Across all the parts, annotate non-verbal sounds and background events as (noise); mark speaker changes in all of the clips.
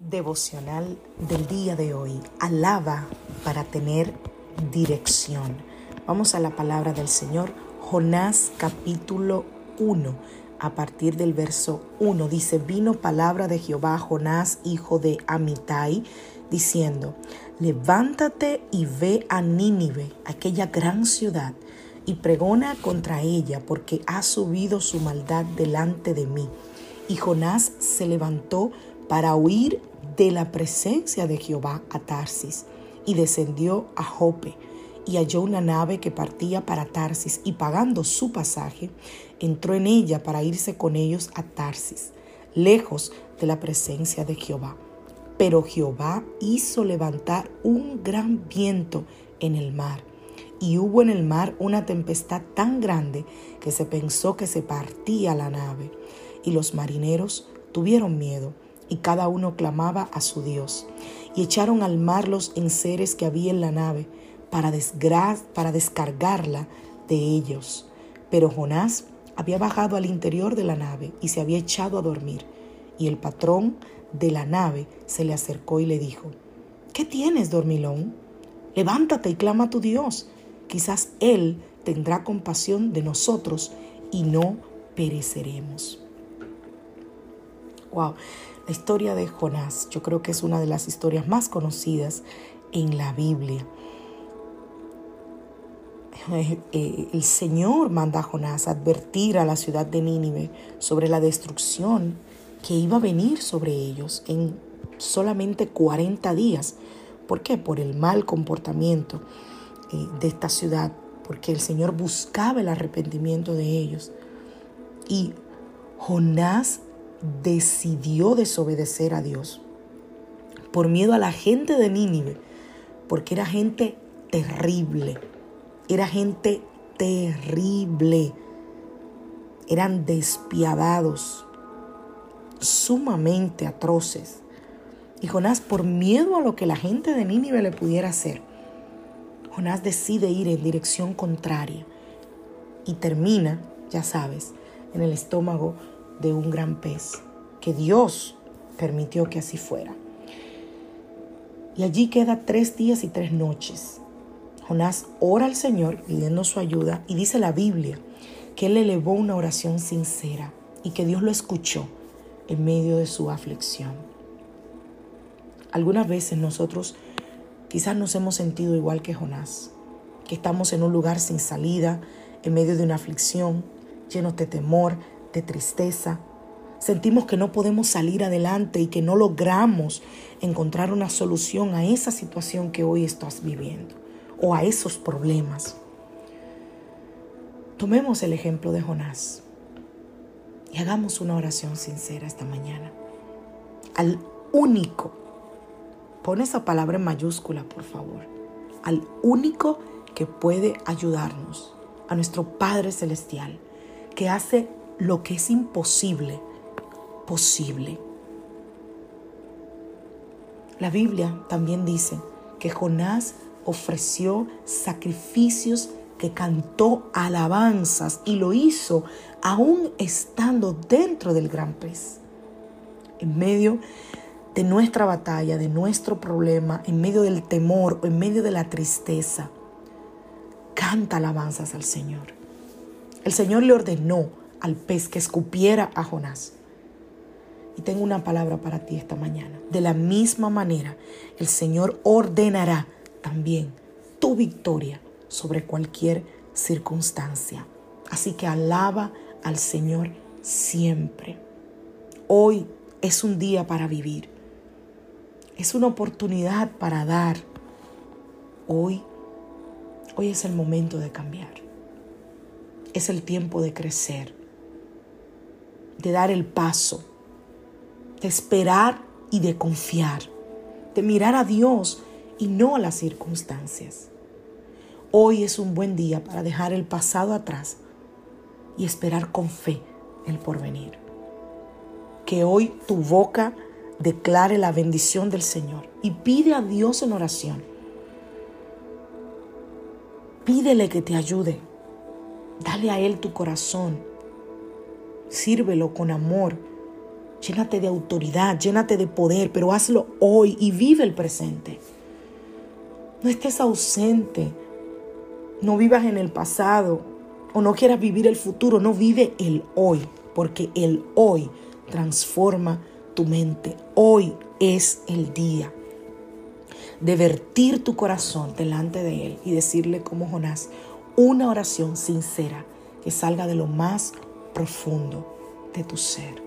Speaker 1: Devocional del día de hoy. Alaba para tener dirección. Vamos a la palabra del Señor. Jonás capítulo 1. A partir del verso 1 dice, vino palabra de Jehová a Jonás, hijo de Amitai, diciendo, levántate y ve a Nínive, aquella gran ciudad, y pregona contra ella, porque ha subido su maldad delante de mí. Y Jonás se levantó para huir de la presencia de Jehová a Tarsis y descendió a Jope y halló una nave que partía para Tarsis y pagando su pasaje, entró en ella para irse con ellos a Tarsis, lejos de la presencia de Jehová. Pero Jehová hizo levantar un gran viento en el mar, y hubo en el mar una tempestad tan grande que se pensó que se partía la nave, y los marineros tuvieron miedo y cada uno clamaba a su Dios. Y echaron al mar los enseres que había en la nave para, descargarla de ellos. Pero Jonás había bajado al interior de la nave y se había echado a dormir. Y el patrón de la nave se le acercó y le dijo, ¿qué tienes, dormilón? Levántate y clama a tu Dios. Quizás Él tendrá compasión de nosotros y no pereceremos. Wow, la historia de Jonás, yo creo que es una de las historias más conocidas en la Biblia. Eh, eh, el Señor manda a Jonás a advertir a la ciudad de Nínive sobre la destrucción que iba a venir sobre ellos en solamente 40 días. ¿Por qué? Por el mal comportamiento eh, de esta ciudad, porque el Señor buscaba el arrepentimiento de ellos. Y Jonás decidió desobedecer a Dios por miedo a la gente de Nínive, porque era gente terrible, era gente terrible, eran despiadados, sumamente atroces. Y Jonás, por miedo a lo que la gente de Nínive le pudiera hacer, Jonás decide ir en dirección contraria y termina, ya sabes, en el estómago de un gran pez, que Dios permitió que así fuera. Y allí queda tres días y tres noches. Jonás ora al Señor pidiendo su ayuda y dice la Biblia que él elevó una oración sincera y que Dios lo escuchó en medio de su aflicción. Algunas veces nosotros quizás nos hemos sentido igual que Jonás, que estamos en un lugar sin salida, en medio de una aflicción, llenos de temor, de tristeza. Sentimos que no podemos salir adelante y que no logramos encontrar una solución a esa situación que hoy estás viviendo o a esos problemas. Tomemos el ejemplo de Jonás y hagamos una oración sincera esta mañana. Al único, pon esa palabra en mayúscula, por favor, al único que puede ayudarnos, a nuestro Padre Celestial, que hace lo que es imposible posible. La Biblia también dice que Jonás ofreció sacrificios que cantó alabanzas y lo hizo aún estando dentro del gran pez. En medio de nuestra batalla, de nuestro problema, en medio del temor o en medio de la tristeza, canta alabanzas al Señor. El Señor le ordenó al pez que escupiera a Jonás. Y tengo una palabra para ti esta mañana. De la misma manera, el Señor ordenará también tu victoria sobre cualquier circunstancia. Así que alaba al Señor siempre. Hoy es un día para vivir. Es una oportunidad para dar. Hoy, hoy es el momento de cambiar. Es el tiempo de crecer de dar el paso, de esperar y de confiar, de mirar a Dios y no a las circunstancias. Hoy es un buen día para dejar el pasado atrás y esperar con fe el porvenir. Que hoy tu boca declare la bendición del Señor y pide a Dios en oración. Pídele que te ayude. Dale a Él tu corazón. Sírvelo con amor. Llénate de autoridad, llénate de poder, pero hazlo hoy y vive el presente. No estés ausente. No vivas en el pasado o no quieras vivir el futuro. No vive el hoy, porque el hoy transforma tu mente. Hoy es el día de vertir tu corazón delante de Él y decirle como Jonás una oración sincera que salga de lo más profundo de tu ser.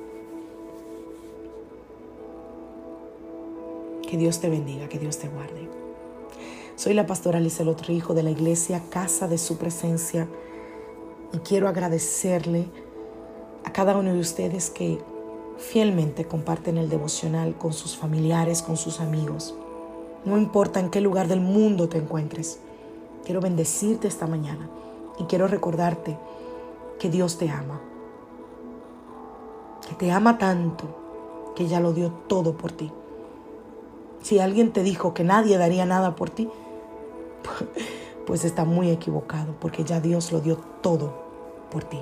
Speaker 1: Que Dios te bendiga, que Dios te guarde. Soy la pastora Lizelot Rijo de la iglesia Casa de Su Presencia y quiero agradecerle a cada uno de ustedes que fielmente comparten el devocional con sus familiares, con sus amigos. No importa en qué lugar del mundo te encuentres. Quiero bendecirte esta mañana y quiero recordarte que Dios te ama. Que te ama tanto que ya lo dio todo por ti. Si alguien te dijo que nadie daría nada por ti, (laughs) pues está muy equivocado porque ya Dios lo dio todo por ti.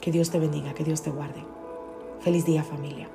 Speaker 1: Que Dios te bendiga, que Dios te guarde. Feliz día familia.